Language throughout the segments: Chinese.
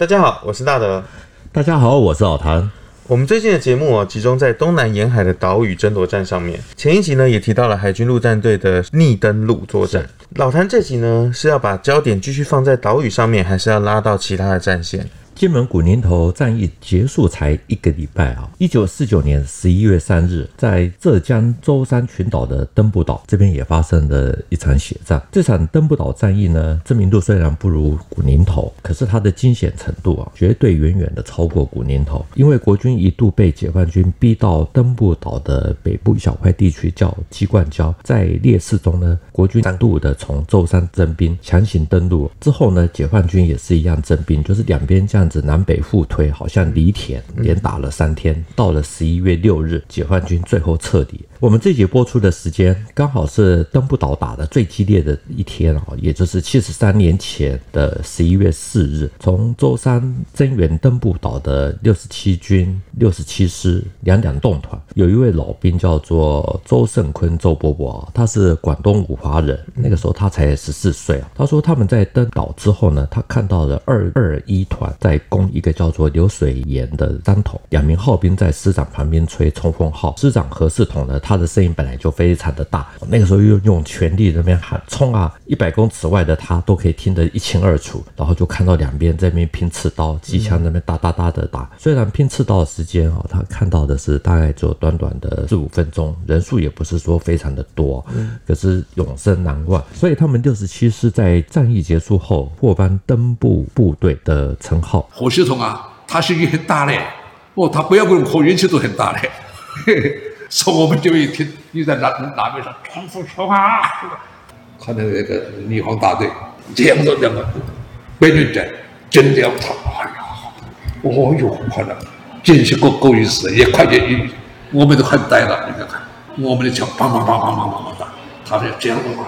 大家好，我是大德。大家好，我是老谭。我们最近的节目哦，集中在东南沿海的岛屿争夺战上面。前一集呢，也提到了海军陆战队的逆登陆作战。老谭这集呢，是要把焦点继续放在岛屿上面，还是要拉到其他的战线？金门古宁头战役结束才一个礼拜啊！一九四九年十一月三日，在浙江舟山群岛的登步岛这边也发生了一场血战。这场登步岛战役呢，知名度虽然不如古宁头，可是它的惊险程度啊，绝对远远的超过古宁头。因为国军一度被解放军逼到登步岛的北部一小块地区叫鸡冠礁，在劣势中呢，国军三度的从舟山征兵，强行登陆之后呢，解放军也是一样征兵，就是两边这样。南北互推，好像犁田，连打了三天。到了十一月六日，解放军最后彻底。我们这集播出的时间刚好是登步岛打的最激烈的一天啊，也就是七十三年前的十一月四日，从舟山增援登步岛的六十七军六十七师两两纵团，有一位老兵叫做周胜坤，周伯伯啊，他是广东五华人，那个时候他才十四岁啊。他说他们在登岛之后呢，他看到了二二一团在攻一个叫做流水岩的山头，两名号兵在师长旁边吹冲锋号，师长何世统呢，他的声音本来就非常的大，那个时候又用全力在那边喊冲啊，一百公尺外的他都可以听得一清二楚。然后就看到两边在那边拼刺刀，机枪在那边哒哒哒的打。虽然拼刺刀的时间啊，他看到的是大概只有短短的四五分钟，人数也不是说非常的多，可是永生难忘。所以他们六十七师在战役结束后获颁登部部队的称号。何世统啊，他心运很大嘞，哦，他不要跟我运气都很大嘞。说 我们就一听，你在哪哪边上冲锋冲啊！看到那个女皇大队，这样的两个美女在真的要他，哎呀，哦哟，快了，真是够够意思，也快点，一我们都很呆了，你看看，我们的枪砰砰砰砰砰砰砰打，他是这样的话，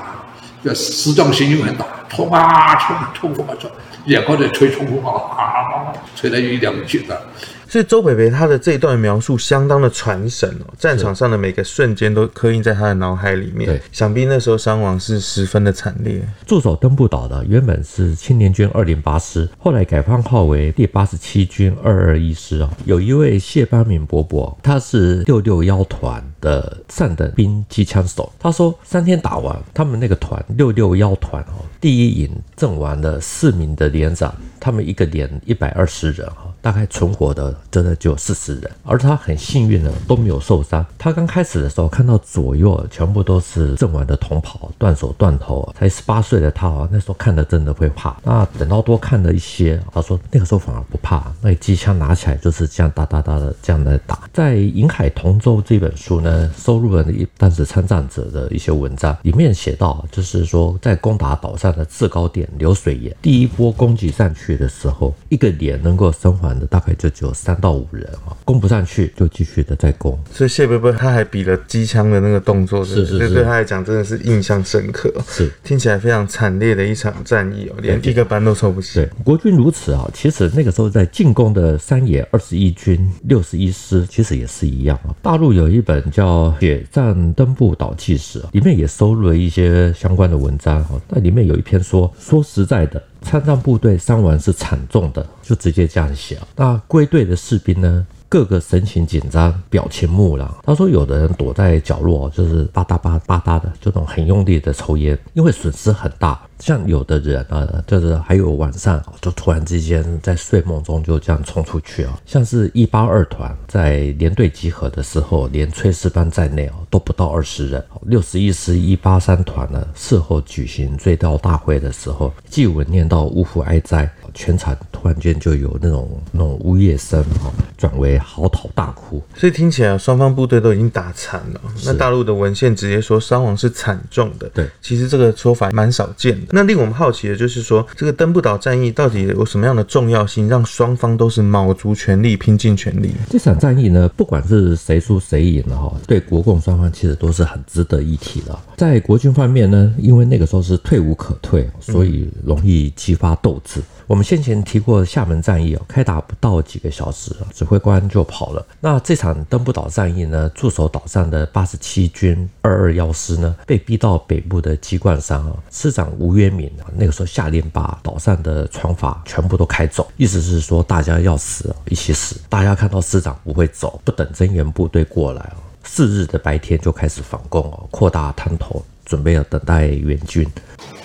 这师长心运很大，冲啊冲冲啊冲，也靠着吹冲锋啊，吹了一两句的。所以周北北他的这一段描述相当的传神哦，战场上的每个瞬间都刻印在他的脑海里面。对，想必那时候伤亡是十分的惨烈。驻守登步岛的原本是青年军二零八师，后来改番号为第八十七军二二一师哦。有一位谢邦敏伯伯，他是六六幺团的上等兵机枪手。他说，三天打完，他们那个团六六幺团哦，第一营阵亡了四名的连长，他们一个连一百二十人哈。大概存活的真的就四十人，而他很幸运的都没有受伤。他刚开始的时候看到左右全部都是阵亡的同袍，断手断头，才十八岁的他啊，那时候看的真的会怕。那等到多看了一些，他说那个时候反而不怕，那机枪拿起来就是这样哒哒哒的这样的打。在《银海同舟》这本书呢，收录了一当时参战者的一些文章，里面写到，就是说在攻打岛上的制高点流水岩，第一波攻击上去的时候，一个连能够生还。大概就只有三到五人啊，攻不上去就继续的再攻。所以谢伯伯他还比了机枪的那个动作，是是是，对他来讲真的是印象深刻。是，听起来非常惨烈的一场战役哦，连一个班都抽不齐。对，国军如此啊，其实那个时候在进攻的山野二十一军六十一师，其实也是一样啊。大陆有一本叫《血战登步岛纪史》，里面也收录了一些相关的文章啊。那里面有一篇说，说实在的。参战部队伤亡是惨重的，就直接这样写。那归队的士兵呢？个个神情紧张，表情木然。他说，有的人躲在角落，就是吧嗒吧吧嗒的，就那种很用力的抽烟，因为损失很大。像有的人啊，就是还有晚上就突然之间在睡梦中就这样冲出去啊，像是一八二团在连队集合的时候，连炊事班在内哦，都不到二十人。六十一师一八三团呢，事后举行追悼大会的时候，祭文念到呜呼哀哉。全场突然间就有那种那种呜咽声哈，转为嚎啕大哭。所以听起来双方部队都已经打惨了。那大陆的文献直接说伤亡是惨重的。对，其实这个说法蛮少见的。那令我们好奇的就是说，这个登不岛战役到底有什么样的重要性，让双方都是卯足全力拼尽全力？这场战役呢，不管是谁输谁赢了哈，对国共双方其实都是很值得一提的。在国军方面呢，因为那个时候是退无可退，所以容易激发斗志。我们先前提过厦门战役哦，开打不到几个小时，指挥官就跑了。那这场登不岛战役呢，驻守岛上的八十七军二二幺师呢，被逼到北部的鸡冠山啊，师长吴渊明啊，那个时候下令把岛上的船筏全部都开走，意思是说大家要死一起死。大家看到师长不会走，不等增援部队过来啊，次日的白天就开始反攻哦，扩大滩头，准备要等待援军。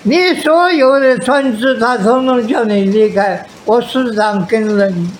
你所有的船只，他统统叫你离开。我师长跟人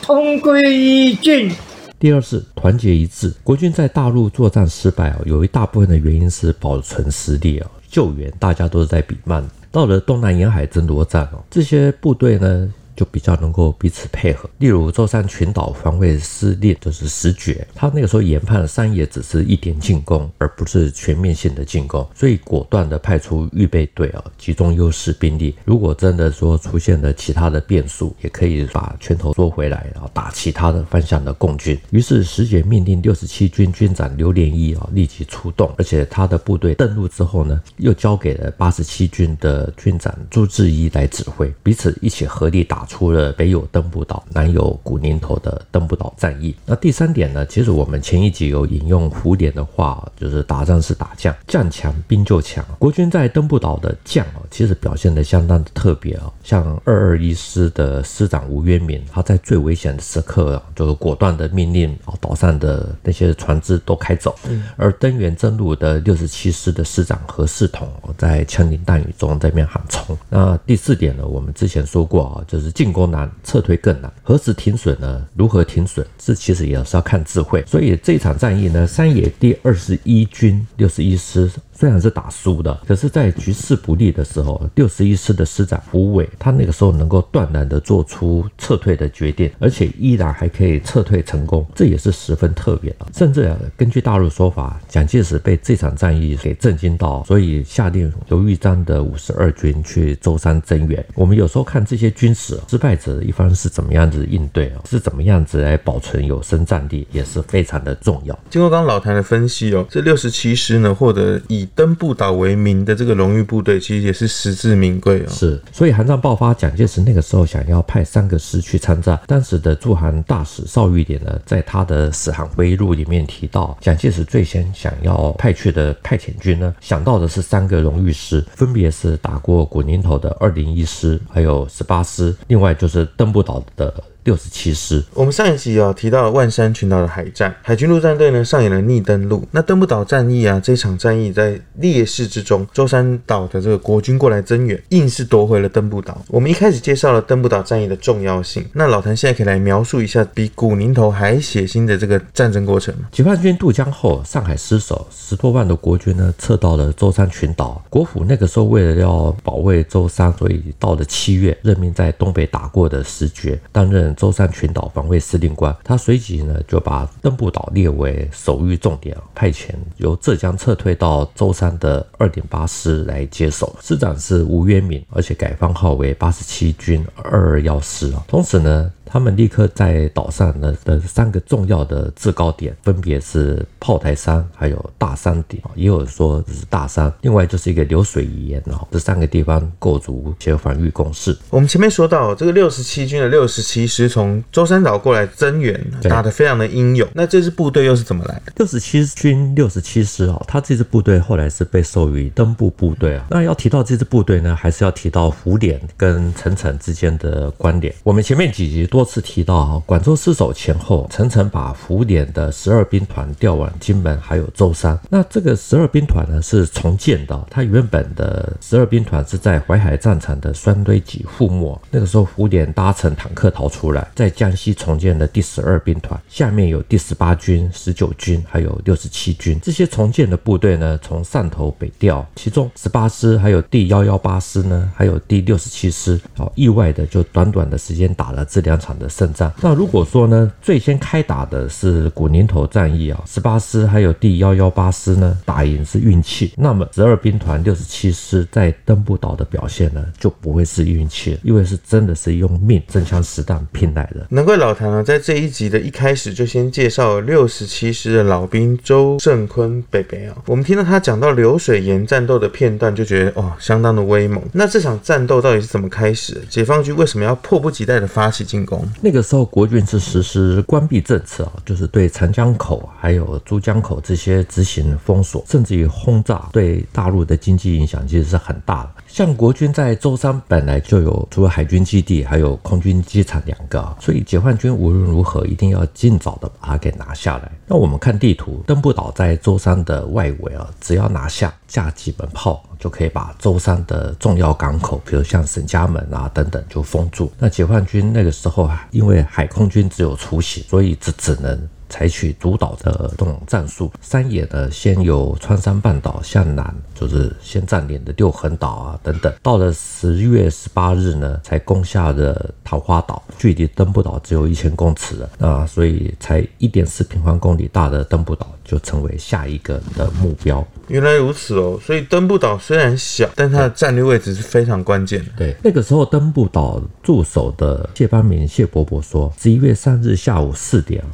同归于尽。第二是团结一致。国军在大陆作战失败啊，有一大部分的原因是保存实力啊，救援大家都是在比慢。到了东南沿海争夺战哦，这些部队呢，就比较能够彼此配合。例如舟山群岛防卫司令就是石觉，他那个时候研判山野只是一点进攻，而不是全面性的进攻，所以果断的派出预备队啊，集中优势兵力。如果真的说出现了其他的变数，也可以把拳头缩回来，然后打其他的方向的共军。于是石觉命令六十七军军长刘连一啊立即出动，而且他的部队登陆之后呢，又交给了八十七军的军长朱志一来指挥，彼此一起合力打。除了北有登步岛，南有古宁头的登步岛战役。那第三点呢？其实我们前一集有引用胡琏的话，就是打仗是打将，将强兵就强。国军在登步岛的将啊，其实表现得相当的特别啊。像二二一师的师长吴渊明，他在最危险的时刻啊，就是果断的命令啊，岛上的那些船只都开走。嗯、而登援增陆的六十七师的师长何世统，在枪林弹雨中在那边喊冲。那第四点呢？我们之前说过啊，就是。进攻难，撤退更难。何时停损呢？如何停损？这其实也是要看智慧。所以这场战役呢，山野第二十一军六十一师。虽然是打输的，可是，在局势不利的时候，六十一师的师长胡伟，他那个时候能够断然的做出撤退的决定，而且依然还可以撤退成功，这也是十分特别的。甚至，根据大陆说法，蒋介石被这场战役给震惊到，所以下令由豫章的五十二军去舟山增援。我们有时候看这些军史，失败者一方是怎么样子应对啊，是怎么样子来保存有生战力，也是非常的重要。经过刚刚老谭的分析哦，这六十七师呢，获得以登步岛为名的这个荣誉部队，其实也是实至名归哦。是，所以韩战爆发，蒋介石那个时候想要派三个师去参战。当时的驻韩大使邵玉典呢，在他的史韩回忆录里面提到，蒋介石最先想要派去的派遣军呢，想到的是三个荣誉师，分别是打过古宁头的二零一师，还有十八师，另外就是登步岛的。六十七师，我们上一集啊提到了万山群岛的海战，海军陆战队呢上演了逆登陆。那登不岛战役啊，这场战役在劣势之中，舟山岛的这个国军过来增援，硬是夺回了登不岛。我们一开始介绍了登不岛战役的重要性，那老谭现在可以来描述一下比古宁头还血腥的这个战争过程。解放军渡江后，上海失守，十多万的国军呢撤到了舟山群岛。国府那个时候为了要保卫舟山，所以到了七月，任命在东北打过的石觉担任。舟山群岛防卫司令官，他随即呢就把登步岛列为守御重点，派遣由浙江撤退到舟山的二点八师来接手，师长是吴渊敏，而且改番号为八十七军二二幺师啊。同时呢。他们立刻在岛上呢的三个重要的制高点，分别是炮台山，还有大山顶，也有说这是大山，另外就是一个流水岩哦，这三个地方构筑一些防御工事。我们前面说到，这个六十七军的六十七师从舟山岛过来增援，打得非常的英勇。那这支部队又是怎么来的？六十七军六十七师哦，他这支部队后来是被授予登部部队啊。那要提到这支部队呢，还是要提到胡琏跟陈诚之间的关联。我们前面几集。多次提到啊，广州失守前后，陈诚把胡琏的十二兵团调往金门，还有舟山。那这个十二兵团呢是重建的，他原本的十二兵团是在淮海战场的双堆集覆没。那个时候胡琏搭乘坦克逃出来，在江西重建的第十二兵团，下面有第十八军、十九军，还有六十七军。这些重建的部队呢，从汕头北调，其中十八师、还有第幺幺八师呢，还有第六十七师，好意外的就短短的时间打了这两场。场的胜仗。那如果说呢，最先开打的是古宁头战役啊，十八师还有第幺幺八师呢，打赢是运气。那么十二兵团六十七师在登步岛的表现呢，就不会是运气了，因为是真的是用命真枪实弹拼来的。难怪老谭啊，在这一集的一开始就先介绍六十七师的老兵周胜坤北北啊。我们听到他讲到流水岩战斗的片段，就觉得哦，相当的威猛。那这场战斗到底是怎么开始？解放军为什么要迫不及待的发起进攻？那个时候国军是实施关闭政策啊，就是对长江口还有珠江口这些执行封锁，甚至于轰炸，对大陆的经济影响其实是很大的。像国军在舟山本来就有除了海军基地，还有空军机场两个，所以解放军无论如何一定要尽早的把它给拿下来。那我们看地图，登不岛在舟山的外围啊，只要拿下，架几门炮就可以把舟山的重要港口，比如像沈家门啊等等就封住。那解放军那个时候啊，因为海空军只有雏形，所以只只能。采取主导的这种战术，山野呢，先由川山半岛向南，就是先占领的六横岛啊等等。到了十月十八日呢，才攻下的桃花岛，距离登步岛只有一千公尺了。那所以才一点四平方公里大的登步岛就成为下一个的目标。原来如此哦，所以登步岛虽然小，但它的战略位置是非常关键的。对，那个时候登步岛驻守的谢邦闵谢伯伯说，十一月三日下午四点。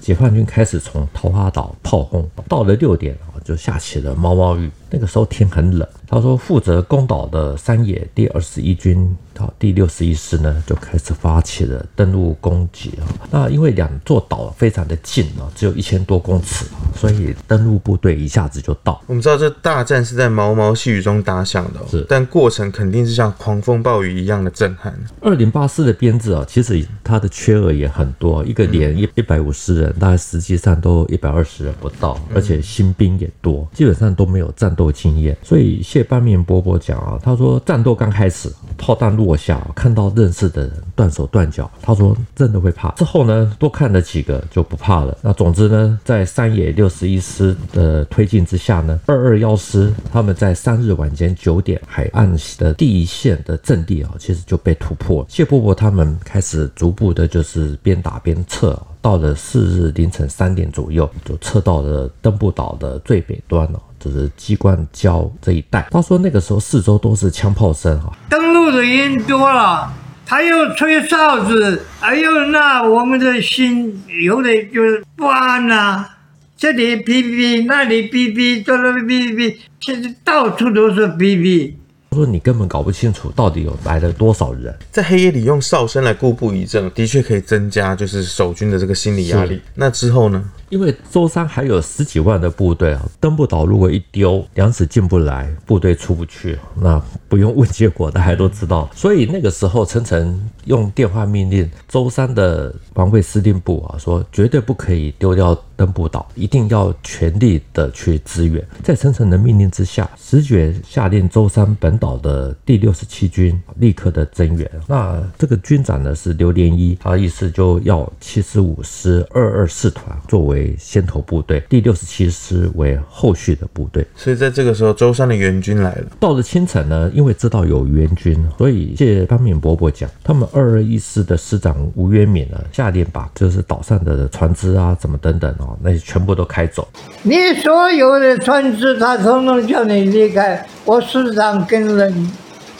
解放军开始从桃花岛炮轰，到了六点啊，就下起了毛毛雨。那个时候天很冷。他说，负责攻岛的山野第二十一军到，第六十一师呢，就开始发起了登陆攻击啊。那因为两座岛非常的近啊，只有一千多公尺，所以登陆部队一下子就到。我们知道这大战是在毛毛细雨中打响的，是，但过程肯定是像狂风暴雨一样的震撼。二零八师的编制啊，其实它的缺额也很多，一个连一一百五十人，大概实际上都一百二十人不到，而且新兵也多，基本上都没有战斗经验。所以谢邦闵伯伯讲啊，他说战斗刚开始，炮弹落下，看到认识的人断手断脚，他说真的会怕。之后呢，多看了几个就不怕了。那总之呢，在山野六十一师的推进之下呢，二二幺师他们在三日晚间九点，海岸的第一线的阵地啊，其实就被突破。谢伯伯他们开始逐步的，就是边打边撤。到了四日凌晨三点左右，就撤到了登步岛的最北端了，就是机关礁这一带。他说那个时候四周都是枪炮声哈，登陆的人多了，他又吹哨子，哎呦那我们的心有点就是不安呐、啊，这里哔哔，那里哔哔，这里哔哔，其实到处都是哔哔。他说：“你根本搞不清楚到底有来了多少人，在黑夜里用哨声来固步一阵，的确可以增加就是守军的这个心理压力。那之后呢？”因为舟山还有十几万的部队啊，登步岛如果一丢，粮食进不来，部队出不去，那不用问结果，大家都知道。所以那个时候，陈诚用电话命令舟山的防卫司令部啊，说绝对不可以丢掉登步岛，一定要全力的去支援。在陈诚的命令之下，石觉下令舟山本岛的第六十七军立刻的增援。那这个军长呢是刘连一，他意思就要七十五师二二四团作为。先头部队，第六十七师为后续的部队，所以在这个时候，舟山的援军来了。到了清晨呢，因为知道有援军，所以谢方敏伯伯讲，他们二二一师的师长吴渊敏呢，下令把就是岛上的船只啊，怎么等等哦，那些全部都开走。你所有的船只，他统统叫你离开，我师长跟人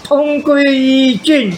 同归于尽。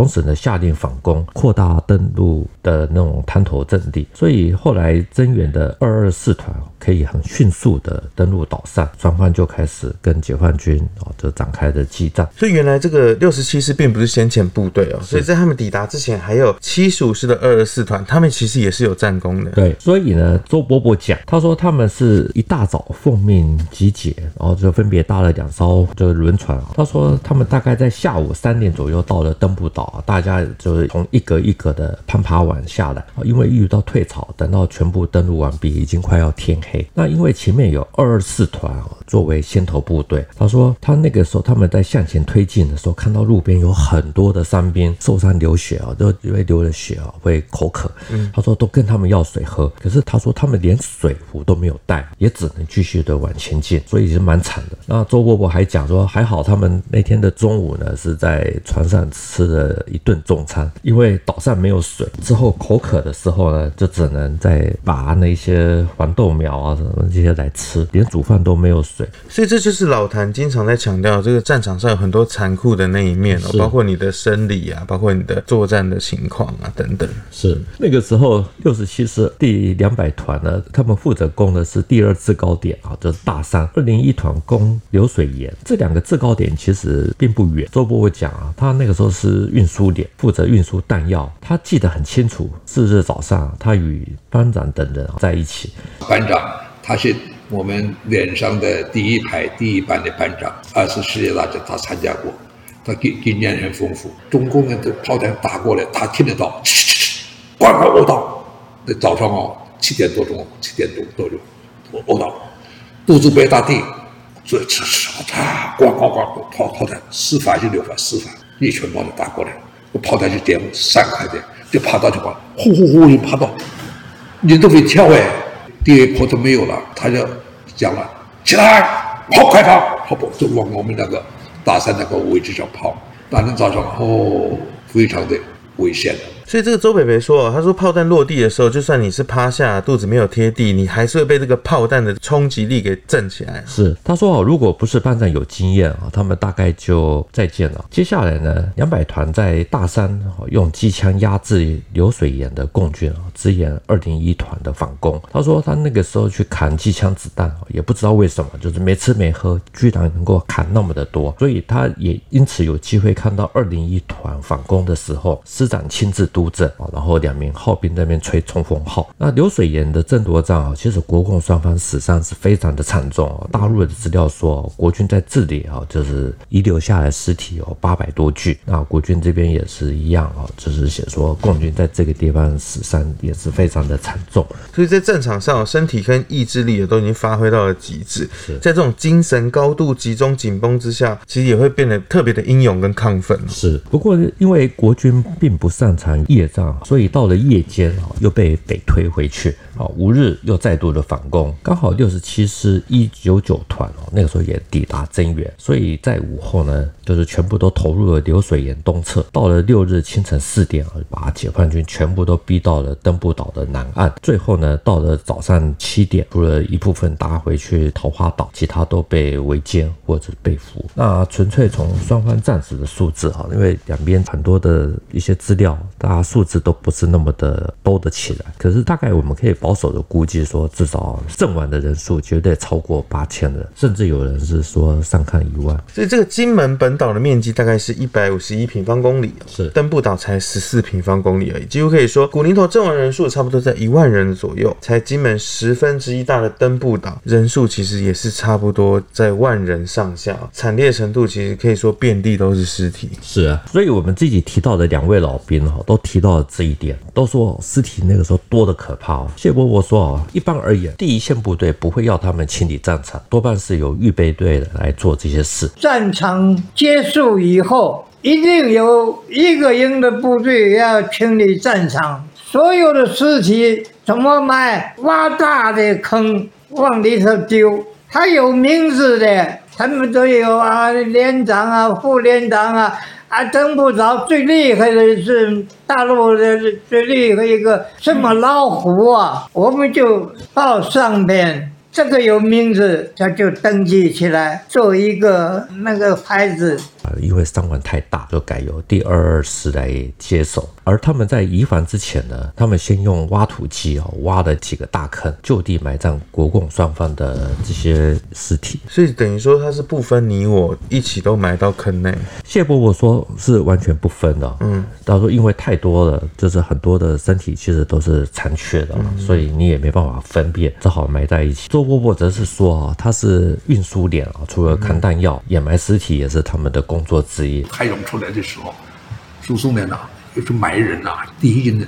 同时呢，下令反攻，扩大登陆的那种滩头阵地，所以后来增援的二二四团可以很迅速的登陆岛上，双方就开始跟解放军哦就展开的激战。所以原来这个六十七师并不是先遣部队哦，所以在他们抵达之前，还有七十五师的二二四团，他们其实也是有战功的。对，所以呢，周伯伯讲，他说他们是一大早奉命集结，然后就分别搭了两艘就是轮船。他说他们大概在下午三点左右到了登步岛。大家就是从一格一格的攀爬完下来，因为遇到退潮，等到全部登陆完毕，已经快要天黑。那因为前面有二二四团作为先头部队，他说他那个时候他们在向前推进的时候，看到路边有很多的伤兵受伤流血啊，都因为流了血啊会口渴。嗯，他说都跟他们要水喝，可是他说他们连水壶都没有带，也只能继续的往前进，所以是蛮惨的。那周伯伯还讲说，还好他们那天的中午呢是在船上吃了一顿重餐，因为岛上没有水，之后口渴的时候呢，就只能再拔那些黄豆苗啊什么这些来吃，连煮饭都没有水。所以这就是老谭经常在强调，这个战场上有很多残酷的那一面哦，包括你的生理啊，包括你的作战的情况啊等等。是那个时候六十七师第两百团呢，他们负责攻的是第二制高点啊，就是大山。二零一团攻流水岩，这两个制高点其实并不远。周伯伯讲啊，他那个时候是运输点，负责运输弹药。他记得很清楚，次日早上他与班长等人在一起。班长他是我们连上的第一排第一班的班长，二次世界大战他参加过，他经经验很丰富。中共的炮弹打过来，他听得到，咣咣卧倒。那早上哦，七点多钟，七点多多钟，卧倒，肚子被打地，所以吃吃啊，咣咣咣，炮炮弹四发就六发？四发，一拳炮就打过来，我炮弹就点散开的，就爬到就把呼呼呼就爬到，你都会跳哎，第一炮都没有了，他就讲了，起来，跑快跑，跑跑就往我们那个大山那个位置上跑，当天早上哦，非常的危险。所以这个周北北说，他说炮弹落地的时候，就算你是趴下，肚子没有贴地，你还是会被这个炮弹的冲击力给震起来。是，他说哦，如果不是班长有经验啊，他们大概就再见了。接下来呢，两百团在大山用机枪压制流水岩的共军啊，支援二零一团的反攻。他说他那个时候去砍机枪子弹，也不知道为什么，就是没吃没喝，居然能够砍那么的多，所以他也因此有机会看到二零一团反攻的时候，师长亲自督。督阵啊，然后两名号兵在那边吹冲锋号。那流水岩的争夺战啊，其实国共双方死伤是非常的惨重啊。大陆的资料说，国军在这里啊，就是遗留下来尸体有八百多具。那国军这边也是一样啊，就是写说共军在这个地方死伤也是非常的惨重。所以在战场上，身体跟意志力也都已经发挥到了极致。是在这种精神高度集中紧绷之下，其实也会变得特别的英勇跟亢奋。是，不过因为国军并不擅长。夜战，所以到了夜间啊，又被北推回去啊。五日又再度的反攻，刚好六十七师一九九团哦，那个时候也抵达增援，所以在午后呢，就是全部都投入了流水岩东侧。到了六日清晨四点啊，把解放军全部都逼到了登布岛的南岸。最后呢，到了早上七点，除了一部分搭回去桃花岛，其他都被围歼或者被俘。那纯粹从双方战死的数字哈，因为两边很多的一些资料，大家。数字都不是那么的多得起来，可是大概我们可以保守的估计说，至少阵亡的人数绝对超过八千人，甚至有人是说上看一万。所以这个金门本岛的面积大概是一百五十一平方公里，是登布岛才十四平方公里而已，几乎可以说古宁头阵亡人数差不多在一万人左右，才金门十分之一大的登布岛人数其实也是差不多在万人上下，惨烈程度其实可以说遍地都是尸体。是啊，所以我们自己提到的两位老兵哈，都。提到了这一点，都说尸体那个时候多得可怕。谢伯伯说啊，一般而言，第一线部队不会要他们清理战场，多半是由预备队来做这些事。战场结束以后，一定有一个营的部队要清理战场，所有的尸体怎么埋？挖大的坑往里头丢，他有名字的，他们都有啊，连长啊，副连长啊。啊，登不着最厉害的是大陆的最厉害一个什么老虎啊，我们就到上面。这个有名字，他就登记起来，做一个那个牌子。啊，因为伤亡太大，就改由第二二师来接手。而他们在移防之前呢，他们先用挖土机啊挖了几个大坑，就地埋葬国共双方的这些尸体。所以等于说他是不分你我，一起都埋到坑内。谢伯伯说是完全不分的。嗯，他说因为太多了，就是很多的身体其实都是残缺的，嗯、所以你也没办法分辨，只好埋在一起。周伯伯则是说啊，他是运输连啊，除了扛弹药、掩埋尸体，也是他们的工作之一。开勇出来的时候，输送连呐，要去埋人呐、啊，第一人的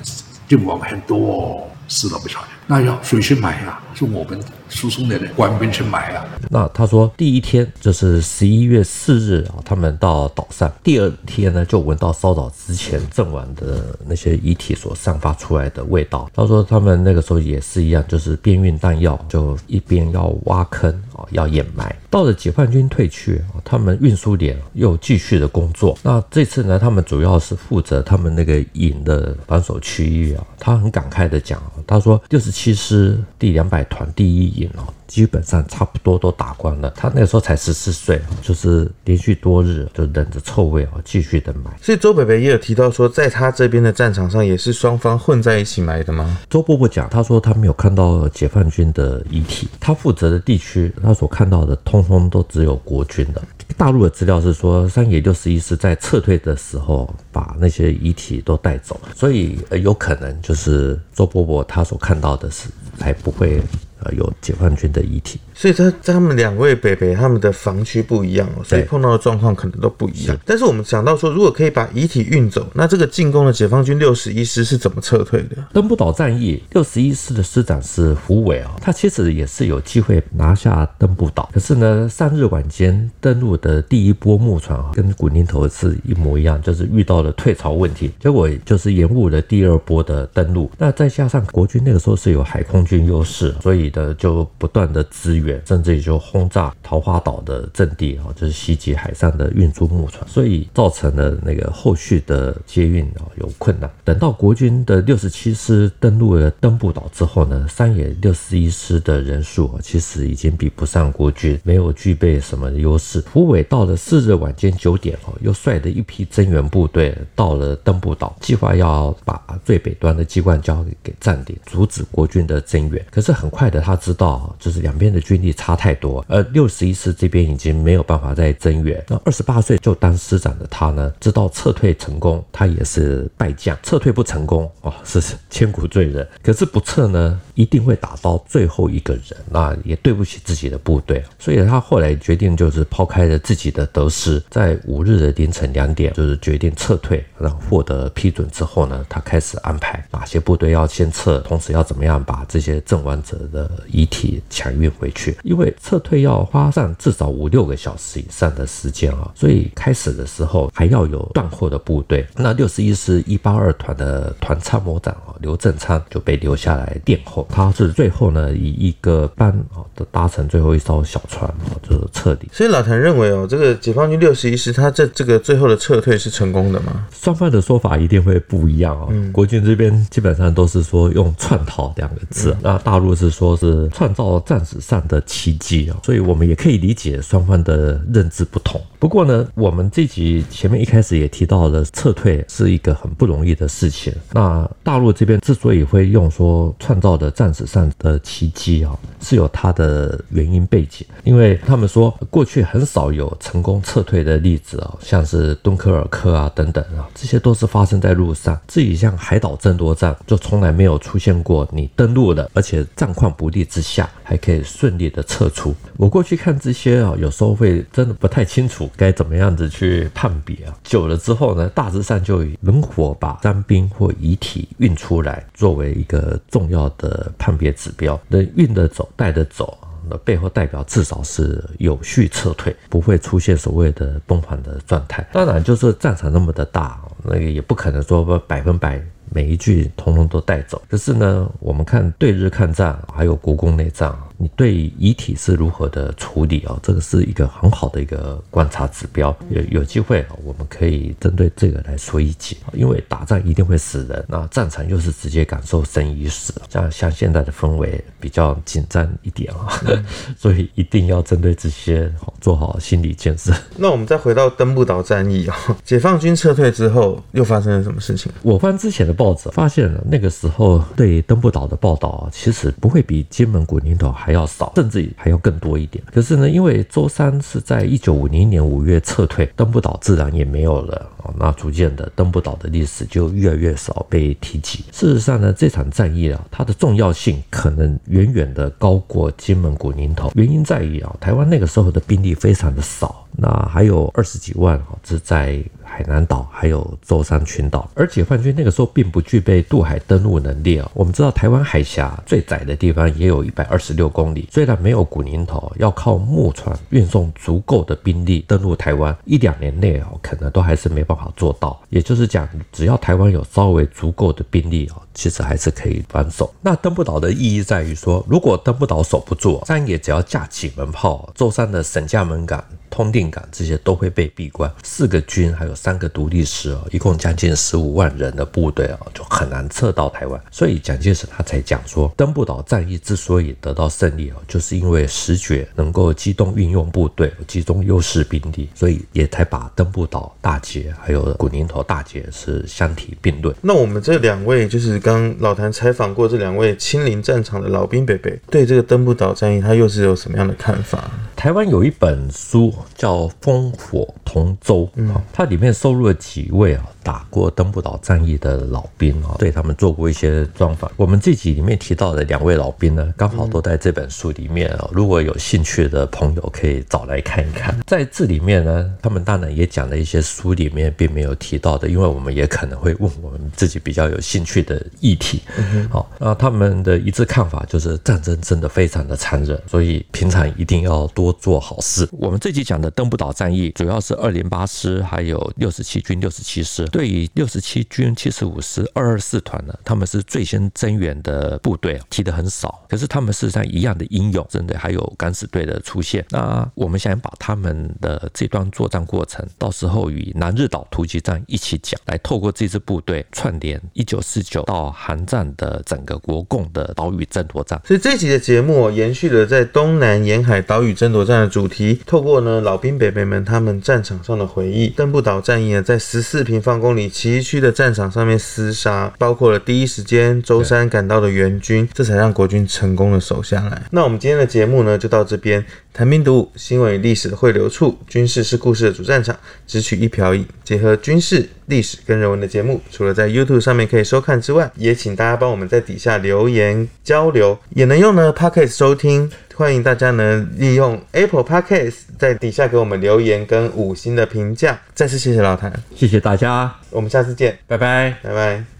阵亡很多，死了不少。那要谁去埋呀？是我们输送的官兵去买了。那他说第一天就是十一月四日啊，他们到岛上，第二天呢就闻到烧岛之前阵亡的那些遗体所散发出来的味道。他说他们那个时候也是一样，就是边运弹药就一边要挖坑啊，要掩埋。到了解放军退去，他们运输点又继续的工作。那这次呢，他们主要是负责他们那个营的防守区域啊。他很感慨的讲，他说六十七师第两百团第一营哦。基本上差不多都打光了。他那个时候才十四岁，就是连续多日就忍着臭味啊，继续的买。所以周北北也有提到说，在他这边的战场上也是双方混在一起埋的吗？周伯伯讲，他说他没有看到解放军的遗体，他负责的地区，他所看到的通通都只有国军的。大陆的资料是说，三野六十一师在撤退的时候把那些遗体都带走，所以有可能就是周伯伯他所看到的是还不会。呃，有解放军的遗体，所以他他们两位北北他们的防区不一样哦，所以碰到的状况可能都不一样。但是我们想到说，如果可以把遗体运走，那这个进攻的解放军六十一师是怎么撤退的？登不岛战役，六十一师的师长是胡伟啊，他其实也是有机会拿下登不岛，可是呢，上日晚间登陆的第一波木船啊，跟古宁头是一模一样，就是遇到了退潮问题，结果就是延误了第二波的登陆。那再加上国军那个时候是有海空军优势，所以。的就不断的支援，甚至于就轰炸桃花岛的阵地啊，就是袭击海上的运输木船，所以造成了那个后续的接运啊有困难。等到国军的六十七师登陆了登步岛之后呢，山野六十一师的人数啊，其实已经比不上国军，没有具备什么优势。胡伟到了四日晚间九点哦，又率的一批增援部队到了登步岛，计划要把最北端的机关礁给占领，阻止国军的增援。可是很快的。他知道，就是两边的军力差太多，而六十一师这边已经没有办法再增援。那二十八岁就当师长的他呢，知道撤退成功，他也是败将；撤退不成功，哦，是千古罪人。可是不撤呢，一定会打到最后一个人，那也对不起自己的部队。所以他后来决定，就是抛开了自己的得失，在五日的凌晨两点，就是决定撤退。然后获得批准之后呢，他开始安排哪些部队要先撤，同时要怎么样把这些阵亡者的。遗体抢运回去，因为撤退要花上至少五六个小时以上的时间啊，所以开始的时候还要有断后的部队。那六十一师一八二团的团参谋长啊刘正昌就被留下来殿后，他是最后呢以一个班啊的搭乘最后一艘小船啊就是撤离。所以老谭认为哦，这个解放军六十一师他这这个最后的撤退是成功的吗？双方的说法一定会不一样啊。嗯、国军这边基本上都是说用窜逃两个字，嗯、那大陆是说。都是创造战史上的奇迹啊，所以我们也可以理解双方的认知不同。不过呢，我们这集前面一开始也提到了撤退是一个很不容易的事情。那大陆这边之所以会用说创造的战史上的奇迹啊，是有它的原因背景，因为他们说过去很少有成功撤退的例子啊，像是敦刻尔克啊等等啊，这些都是发生在路上。至于像海岛争夺战，就从来没有出现过你登陆的，而且战况无力之下还可以顺利的撤出。我过去看这些啊，有时候会真的不太清楚该怎么样子去判别啊。久了之后呢，大致上就能否把伤兵或遗体运出来作为一个重要的判别指标。能运得走、带得走，那背后代表至少是有序撤退，不会出现所谓的崩盘的状态。当然，就是战场那么的大，那个也不可能说百分百。每一句通通都带走，可是呢，我们看对日抗战，还有国共内战。你对遗体是如何的处理啊？这个是一个很好的一个观察指标。有有机会啊，我们可以针对这个来说一集。因为打仗一定会死人，那战场又是直接感受生与死，像像现在的氛围比较紧张一点啊，所以一定要针对这些做好心理建设。那我们再回到登步岛战役啊，解放军撤退之后又发生了什么事情？我方之前的报纸，发现了那个时候对登步岛的报道，其实不会比金门古宁头还。要少，甚至还要更多一点。可是呢，因为舟山是在一九五零年五月撤退，登步岛自然也没有了。那逐渐的，登步岛的历史就越来越少被提及。事实上呢，这场战役啊，它的重要性可能远远的高过金门古宁头。原因在于啊，台湾那个时候的兵力非常的少，那还有二十几万啊，是在。海南岛还有舟山群岛。而解放军那个时候并不具备渡海登陆能力啊。我们知道台湾海峡最窄的地方也有一百二十六公里，虽然没有古宁头，要靠木船运送足够的兵力登陆台湾，一两年内哦，可能都还是没办法做到。也就是讲，只要台湾有稍微足够的兵力哦，其实还是可以防守。那登不岛的意义在于说，如果登不岛守不住，山野只要架起门炮，舟山的沈家门港。通电港这些都会被闭关，四个军还有三个独立师哦，一共将近十五万人的部队哦，就很难撤到台湾。所以蒋介石他才讲说，登不岛战役之所以得到胜利哦，就是因为石觉能够机动运用部队，集中优势兵力，所以也才把登不岛大捷还有古宁头大捷是相提并论。那我们这两位就是刚老谭采访过这两位亲临战场的老兵北北，对这个登不岛战役他又是有什么样的看法？台湾有一本书叫《烽火同舟》，嗯，它里面收录了几位啊。打过登步岛战役的老兵啊，对他们做过一些专访。我们这集里面提到的两位老兵呢，刚好都在这本书里面啊。如果有兴趣的朋友，可以找来看一看。在这里面呢，他们当然也讲了一些书里面并没有提到的，因为我们也可能会问我们自己比较有兴趣的议题。好，那他们的一致看法就是战争真的非常的残忍，所以平常一定要多做好事。我们这集讲的登步岛战役，主要是二零八师还有六十七军六十七师。对于六十七军七十五师二二四团呢，他们是最先增援的部队，提的很少，可是他们事实上一样的英勇，真的还有敢死队的出现。那我们想把他们的这段作战过程，到时候与南日岛突击战一起讲，来透过这支部队串联一九四九到韩战的整个国共的岛屿争夺战。所以这集的节目延续了在东南沿海岛屿争夺战的主题，透过呢老兵伯伯们他们战场上的回忆，登步岛战役呢在十四平方公里崎岖的战场上面厮杀，包括了第一时间舟山赶到的援军，这才让国军成功的守下来。那我们今天的节目呢，就到这边。谭兵读武，新闻与历史的汇流处，军事是故事的主战场，只取一瓢饮，结合军事、历史跟人文的节目，除了在 YouTube 上面可以收看之外，也请大家帮我们在底下留言交流，也能用呢 Podcast 收听。欢迎大家呢利用 Apple Podcast 在底下给我们留言跟五星的评价。再次谢谢老谭，谢谢大家，我们下次见，拜拜，拜拜。